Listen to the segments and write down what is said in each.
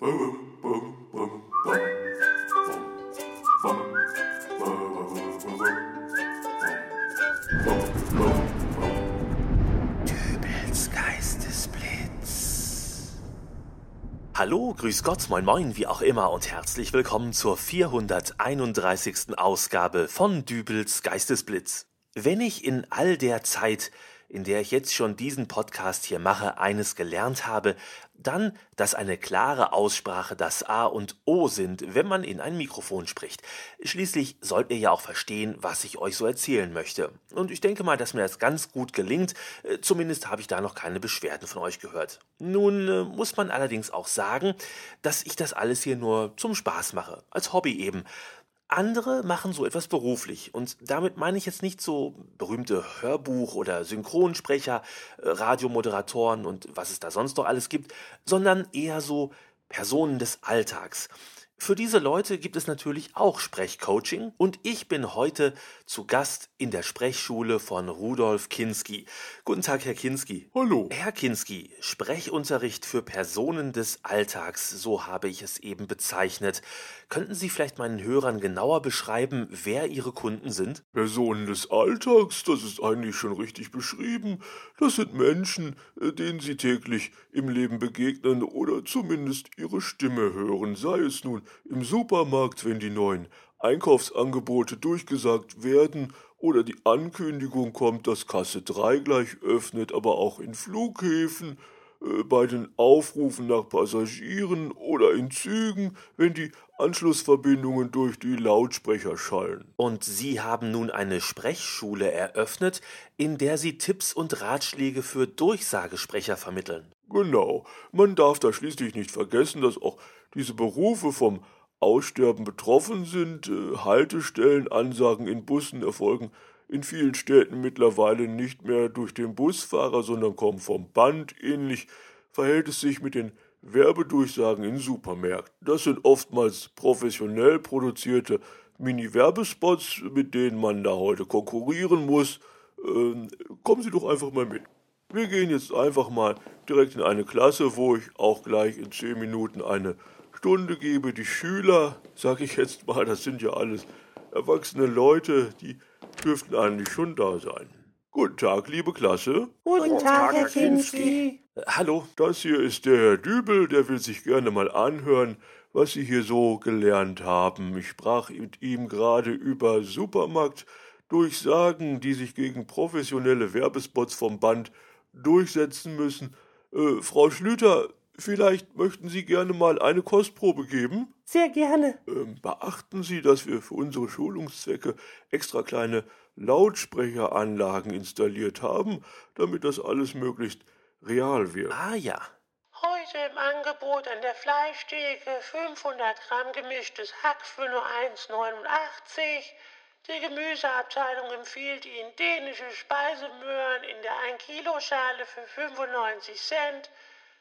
Hallo, grüß Gott, moin moin, wie auch immer und herzlich willkommen zur 431. Ausgabe von Dübels Geistesblitz. Wenn ich in all der Zeit in der ich jetzt schon diesen Podcast hier mache, eines gelernt habe, dann, dass eine klare Aussprache das A und O sind, wenn man in ein Mikrofon spricht. Schließlich sollt ihr ja auch verstehen, was ich euch so erzählen möchte. Und ich denke mal, dass mir das ganz gut gelingt, äh, zumindest habe ich da noch keine Beschwerden von euch gehört. Nun äh, muss man allerdings auch sagen, dass ich das alles hier nur zum Spaß mache, als Hobby eben. Andere machen so etwas beruflich und damit meine ich jetzt nicht so berühmte Hörbuch- oder Synchronsprecher, äh, Radiomoderatoren und was es da sonst noch alles gibt, sondern eher so Personen des Alltags. Für diese Leute gibt es natürlich auch Sprechcoaching und ich bin heute zu Gast in der Sprechschule von Rudolf Kinski. Guten Tag, Herr Kinski. Hallo. Herr Kinski, Sprechunterricht für Personen des Alltags, so habe ich es eben bezeichnet. Könnten Sie vielleicht meinen Hörern genauer beschreiben, wer Ihre Kunden sind? Personen des Alltags, das ist eigentlich schon richtig beschrieben. Das sind Menschen, äh, denen Sie täglich im Leben begegnen oder zumindest ihre Stimme hören, sei es nun im Supermarkt, wenn die neuen Einkaufsangebote durchgesagt werden oder die Ankündigung kommt, dass Kasse 3 gleich öffnet, aber auch in Flughäfen, bei den Aufrufen nach Passagieren oder in Zügen, wenn die Anschlussverbindungen durch die Lautsprecher schallen. Und Sie haben nun eine Sprechschule eröffnet, in der Sie Tipps und Ratschläge für Durchsagesprecher vermitteln. Genau, man darf da schließlich nicht vergessen, dass auch diese Berufe vom Aussterben betroffen sind. Äh, Haltestellenansagen in Bussen erfolgen in vielen Städten mittlerweile nicht mehr durch den Busfahrer, sondern kommen vom Band. Ähnlich verhält es sich mit den Werbedurchsagen in Supermärkten. Das sind oftmals professionell produzierte Mini-Werbespots, mit denen man da heute konkurrieren muss. Ähm, kommen Sie doch einfach mal mit. Wir gehen jetzt einfach mal direkt in eine Klasse, wo ich auch gleich in zehn Minuten eine Stunde gebe. Die Schüler, sag ich jetzt mal, das sind ja alles erwachsene Leute, die dürften eigentlich schon da sein. Guten Tag, liebe Klasse. Guten Tag, Herr Kinski. Hallo, Das hier ist der Herr Dübel, der will sich gerne mal anhören, was Sie hier so gelernt haben. Ich sprach mit ihm gerade über Supermarktdurchsagen, die sich gegen professionelle Werbespots vom Band durchsetzen müssen. Äh, Frau Schlüter, vielleicht möchten Sie gerne mal eine Kostprobe geben? Sehr gerne. Ähm, beachten Sie, dass wir für unsere Schulungszwecke extra kleine Lautsprecheranlagen installiert haben, damit das alles möglichst real wird. ah ja. Heute im Angebot an der Fleischtheke 500 Gramm gemischtes Hack für nur 1,89. Die Gemüseabteilung empfiehlt Ihnen dänische Speisemöhren in der 1-Kilo-Schale für 95 Cent.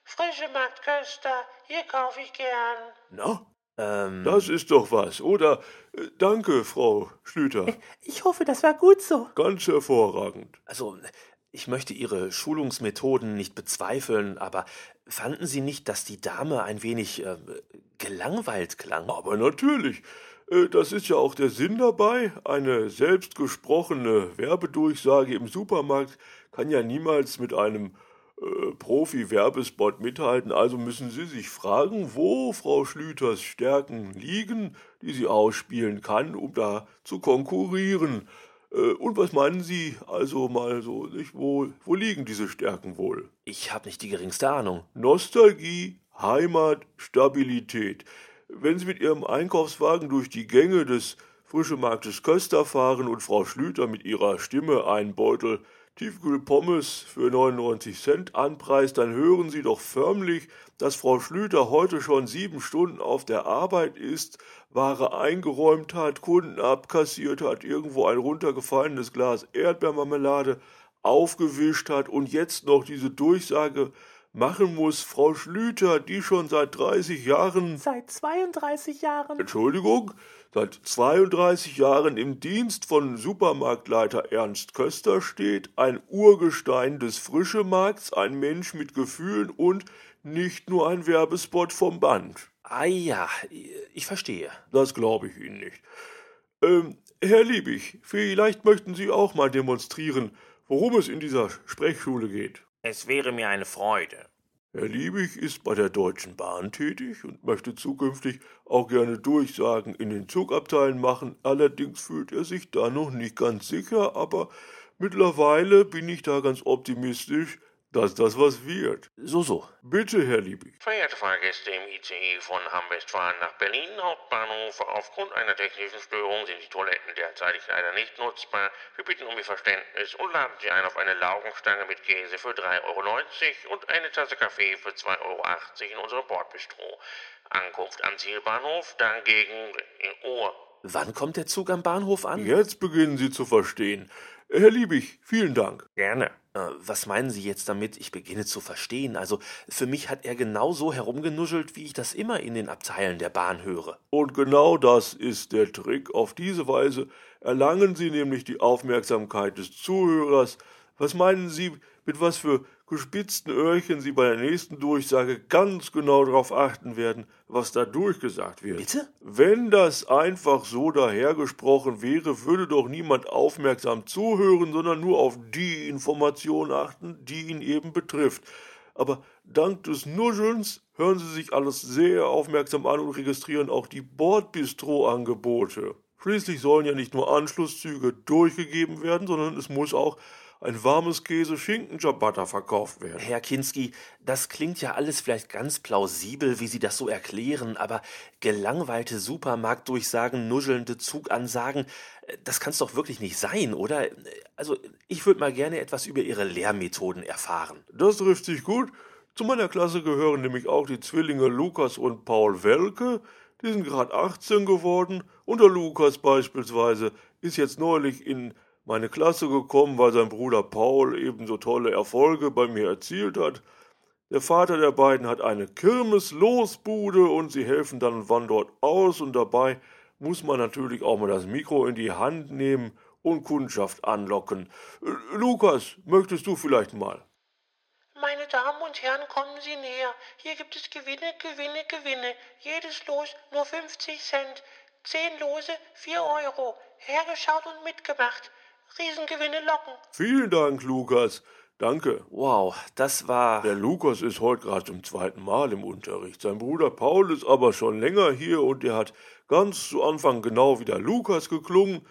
Frische Marktköster, hier kaufe ich gern. Na, Ähm, das ist doch was, oder? Äh, Danke, Frau Schlüter. Ich hoffe, das war gut so. Ganz hervorragend. also, ich möchte Ihre Schulungsmethoden nicht bezweifeln, aber fanden Sie nicht, dass die Dame ein wenig äh, gelangweilt klang? Aber natürlich, äh, das ist ja auch der Sinn dabei. Eine selbstgesprochene Werbedurchsage im Supermarkt kann ja niemals mit einem äh, Profi-Werbespot mithalten. Also müssen Sie sich fragen, wo Frau Schlüters Stärken liegen, die sie ausspielen kann, um da zu konkurrieren. Äh, und was meinen Sie also mal so, nicht? Wo, wo liegen diese Stärken wohl? Ich habe nicht die geringste Ahnung. Nostalgie, Heimat, Stabilität. Wenn Sie mit Ihrem Einkaufswagen durch die Gänge des Frischemarktes Köster fahren und Frau Schlüter mit ihrer Stimme einen Beutel Tiefkühlpommes für 99 Cent anpreist, dann hören Sie doch förmlich, dass Frau Schlüter heute schon sieben Stunden auf der Arbeit ist, Ware eingeräumt hat, Kunden abkassiert hat, irgendwo ein runtergefallenes Glas Erdbeermarmelade aufgewischt hat und jetzt noch diese Durchsage machen muss, Frau Schlüter, die schon seit 30 Jahren Seit 32 Jahren. Entschuldigung, seit 32 Jahren im Dienst von Supermarktleiter Ernst Köster steht, ein Urgestein des Frischemarkts, ein Mensch mit Gefühlen und nicht nur ein Werbespot vom Band. Ah ja, ich verstehe. Das glaube ich Ihnen nicht. Ähm, Herr Liebig, vielleicht möchten Sie auch mal demonstrieren, worum es in dieser Sprechschule geht. Es wäre mir eine Freude. Herr Liebig ist bei der Deutschen Bahn tätig und möchte zukünftig auch gerne Durchsagen in den Zugabteilen machen. Allerdings fühlt er sich da noch nicht ganz sicher, aber mittlerweile bin ich da ganz optimistisch, dass das was wird. So, so. Bitte, Herr Liebig. Verehrte Fahrgäste im ICE von Hamm-Westfalen nach Berlin Hauptbahnhof, aufgrund einer technischen Störung sind die Toiletten derzeitig leider nicht nutzbar. Wir bitten um Ihr Verständnis und laden Sie ein auf eine Laugenstange mit Käse für 3,90 Euro und eine Tasse Kaffee für 2,80 Euro in unserem Bordbistro. Ankunft am Zielbahnhof, dagegen in Ohr. Wann kommt der Zug am Bahnhof an? Jetzt beginnen Sie zu verstehen. Herr Liebig, vielen Dank. Gerne. Äh, was meinen Sie jetzt damit, ich beginne zu verstehen? Also, für mich hat er genauso herumgenuschelt, wie ich das immer in den Abteilen der Bahn höre. Und genau das ist der Trick. Auf diese Weise erlangen Sie nämlich die Aufmerksamkeit des Zuhörers. Was meinen Sie, mit was für gespitzten Öhrchen Sie bei der nächsten Durchsage ganz genau darauf achten werden, was da durchgesagt wird. Bitte? Wenn das einfach so dahergesprochen wäre, würde doch niemand aufmerksam zuhören, sondern nur auf die Information achten, die ihn eben betrifft. Aber dank des Nuschelns hören Sie sich alles sehr aufmerksam an und registrieren auch die Bordbistro-Angebote. Schließlich sollen ja nicht nur Anschlusszüge durchgegeben werden, sondern es muss auch ein warmes Käse schinken ciabatta verkauft werden. Herr Kinski, das klingt ja alles vielleicht ganz plausibel, wie Sie das so erklären, aber gelangweilte Supermarktdurchsagen, nuschelnde Zugansagen, das kann's doch wirklich nicht sein, oder? Also, ich würde mal gerne etwas über Ihre Lehrmethoden erfahren. Das trifft sich gut. Zu meiner Klasse gehören nämlich auch die Zwillinge Lukas und Paul Welke. Die sind gerade 18 geworden und der Lukas beispielsweise ist jetzt neulich in meine Klasse gekommen, weil sein Bruder Paul ebenso tolle Erfolge bei mir erzielt hat. Der Vater der beiden hat eine Kirmeslosbude und sie helfen dann und wann dort aus und dabei muss man natürlich auch mal das Mikro in die Hand nehmen und Kundschaft anlocken. Lukas, möchtest du vielleicht mal? Meine Damen und Herren, kommen Sie näher. Hier gibt es Gewinne, Gewinne, Gewinne. Jedes Los nur 50 Cent. Zehn Lose, 4 Euro. Hergeschaut und mitgemacht. Riesengewinne locken. Vielen Dank, Lukas. Danke. Wow, das war. Der Lukas ist heute gerade zum zweiten Mal im Unterricht. Sein Bruder Paul ist aber schon länger hier und er hat ganz zu Anfang genau wie der Lukas geklungen.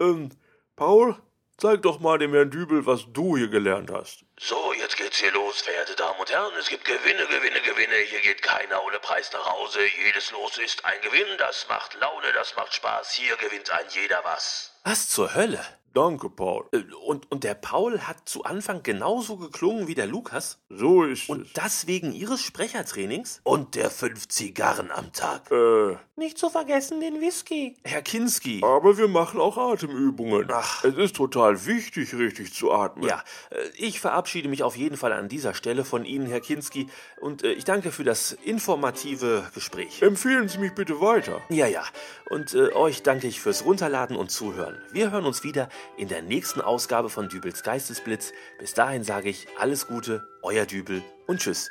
Ähm, Paul, zeig doch mal dem Herrn Dübel, was du hier gelernt hast. So, jetzt geht's hier los, verehrte Damen und Herren. Es gibt Gewinne, Gewinne, Gewinne. Hier geht keiner ohne Preis nach Hause. Jedes Los ist ein Gewinn. Das macht Laune, das macht Spaß. Hier gewinnt ein jeder was. Was zur Hölle? Danke, Paul. Äh, Und, und der Paul hat zu Anfang genauso geklungen wie der Lukas? So ist Und es. das wegen Ihres Sprechertrainings? Und der fünf Zigarren am Tag. Äh, Nicht zu vergessen den Whisky. Herr Kinski. aber wir machen auch Atemübungen. Ach. Es ist total wichtig, richtig zu atmen. Ja, äh, ich verabschiede mich auf jeden Fall an dieser Stelle von Ihnen, Herr Kinski, und äh, ich danke für das informative Gespräch. Empfehlen Sie mich bitte weiter. Ja, ja, und äh, euch danke ich fürs Runterladen und Zuhören. Wir hören uns wieder in der nächsten Ausgabe von Dübels Geistesblitz. Bis dahin sage ich alles Gute, euer Dübel und tschüss.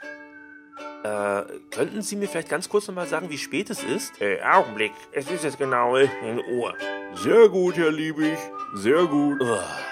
Äh, könnten Sie mir vielleicht ganz kurz nochmal sagen, wie spät es ist? Äh, Augenblick. Es ist jetzt genau in Uhr. Sehr gut, Herr Liebig. Sehr gut. Uah.